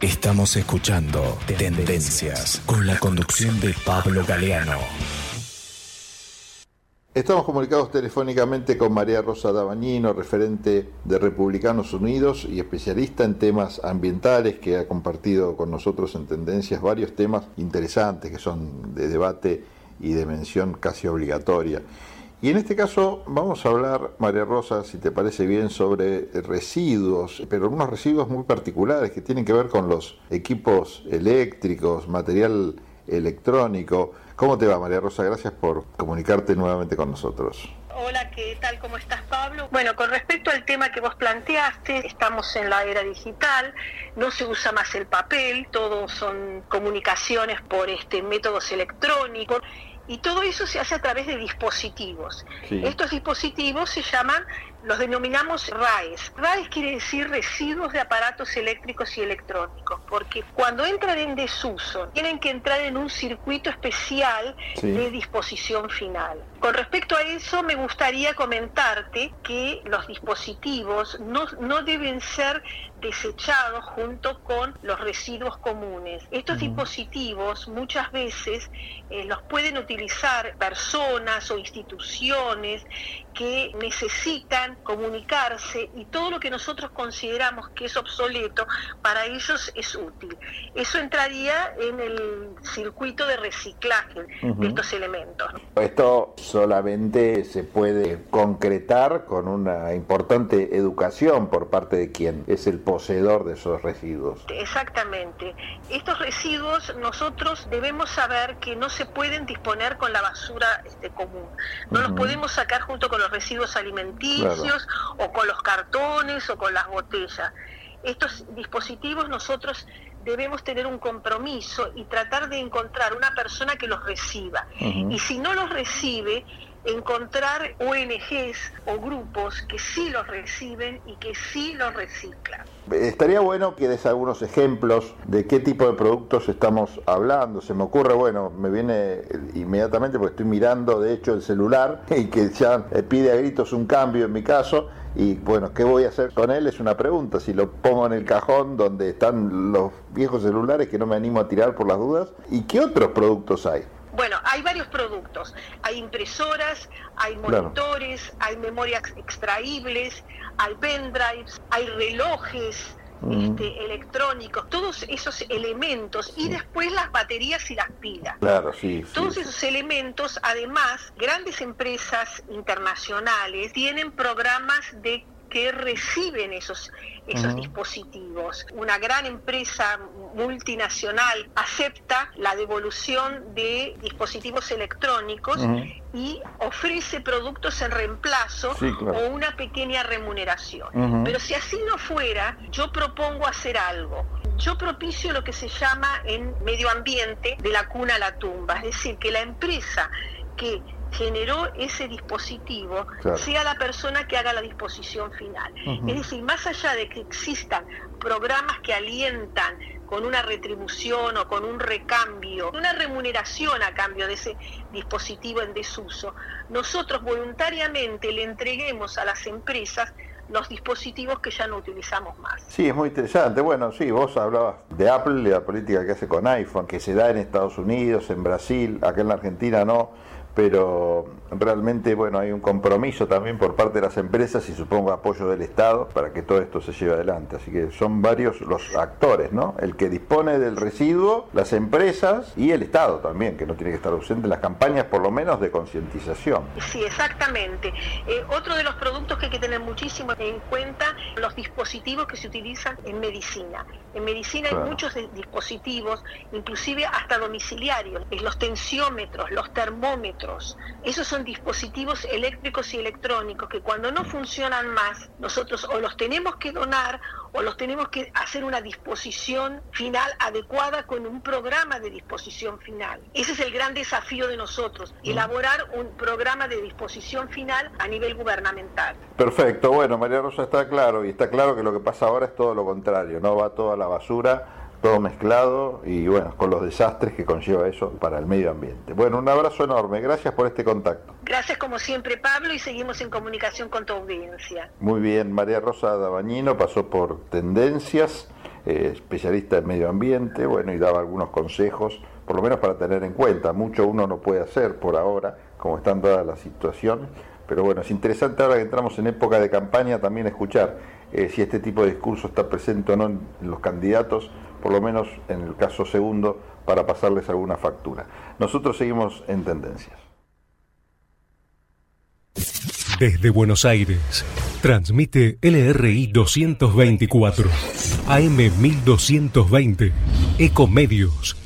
Estamos escuchando Tendencias con la conducción de Pablo Galeano. Estamos comunicados telefónicamente con María Rosa Dabañino, referente de Republicanos Unidos y especialista en temas ambientales, que ha compartido con nosotros en Tendencias varios temas interesantes que son de debate y de mención casi obligatoria. Y en este caso vamos a hablar, María Rosa, si te parece bien, sobre residuos, pero unos residuos muy particulares que tienen que ver con los equipos eléctricos, material electrónico. ¿Cómo te va, María Rosa? Gracias por comunicarte nuevamente con nosotros. Hola, ¿qué tal? ¿Cómo estás, Pablo? Bueno, con respecto al tema que vos planteaste, estamos en la era digital, no se usa más el papel, todo son comunicaciones por este métodos electrónicos y todo eso se hace a través de dispositivos. Estos dispositivos se llaman, los denominamos RAES. RAES quiere decir residuos de aparatos eléctricos y electrónicos, porque cuando entran en desuso, tienen que entrar en un circuito especial de disposición final. Con respecto a eso, me gustaría comentarte que los dispositivos no, no deben ser desechados junto con los residuos comunes. Estos dispositivos muchas veces eh, los pueden utilizar personas o instituciones que necesitan comunicarse y todo lo que nosotros consideramos que es obsoleto, para ellos es útil. Eso entraría en el circuito de reciclaje de estos elementos. Esto solamente se puede concretar con una importante educación por parte de quien es el poseedor de esos residuos. Exactamente. Estos residuos nosotros debemos saber que no se pueden disponer con la basura este, común. No los podemos sacar junto con los residuos alimenticios o con los cartones o con las botellas. Estos dispositivos nosotros debemos tener un compromiso y tratar de encontrar una persona que los reciba. Y si no los recibe, encontrar ONGs o grupos que sí los reciben y que sí los reciclan. Estaría bueno que des algunos ejemplos de qué tipo de productos estamos hablando. Se me ocurre, bueno, me viene inmediatamente porque estoy mirando de hecho el celular y que ya pide a gritos un cambio en mi caso. Y bueno, ¿qué voy a hacer con él? Es una pregunta. Si lo pongo en el cajón donde están los viejos celulares que no me animo a tirar por las dudas. ¿Y qué otros productos hay? Bueno, hay varios productos. Hay impresoras, hay monitores, hay memorias extraíbles, hay pendrives, hay relojes, este, electrónicos, todos esos elementos y después las baterías y las pilas. Claro, sí. Todos esos elementos, además, grandes empresas internacionales tienen programas de que reciben esos, esos dispositivos. Una gran empresa multinacional acepta la devolución de dispositivos electrónicos y ofrece productos en reemplazo o una pequeña remuneración. Pero si así no fuera, yo propongo hacer algo. Yo propicio lo que se llama en medio ambiente de la cuna a la tumba, es decir, que la empresa que generó ese dispositivo sea la persona que haga la disposición final. Es decir, más allá de que existan programas que alientan con una retribución o con un recambio, una remuneración a cambio de ese dispositivo en desuso, nosotros voluntariamente le entreguemos a las empresas los dispositivos que ya no utilizamos más. Sí, es muy interesante. Bueno, sí, vos hablabas de Apple, de la política que hace con iPhone, que se da en Estados Unidos, en Brasil, acá en la Argentina no pero realmente bueno hay un compromiso también por parte de las empresas y supongo apoyo del Estado para que todo esto se lleve adelante. Así que son varios los actores, ¿no? El que dispone del residuo, las empresas y el Estado también, que no tiene que estar ausente en las campañas por lo menos de concientización. Sí, exactamente. Eh, otro de los productos que hay que tener muchísimo en cuenta, los dispositivos que se utilizan en medicina. En medicina hay muchos dispositivos, inclusive hasta domiciliarios, los tensiómetros, los termómetros, esos son dispositivos eléctricos y electrónicos que cuando no funcionan más, nosotros o los tenemos que donar o los tenemos que hacer una disposición final adecuada con un programa de disposición final. Ese es el gran desafío de nosotros, mm. elaborar un programa de disposición final a nivel gubernamental. Perfecto, bueno, María Rosa está claro y está claro que lo que pasa ahora es todo lo contrario, no va toda la basura todo mezclado y bueno, con los desastres que conlleva eso para el medio ambiente. Bueno, un abrazo enorme, gracias por este contacto. Gracias como siempre Pablo y seguimos en comunicación con tu audiencia. Muy bien, María Rosa Dabañino pasó por Tendencias eh, especialista en medio ambiente, bueno, y daba algunos consejos, por lo menos para tener en cuenta. Mucho uno no puede hacer por ahora, como están dadas las situaciones, pero bueno, es interesante ahora que entramos en época de campaña también escuchar eh, si este tipo de discurso está presente o no en los candidatos, por lo menos en el caso segundo, para pasarles alguna factura. Nosotros seguimos en tendencias. Desde Buenos Aires, transmite LRI 224, AM 1220, Ecomedios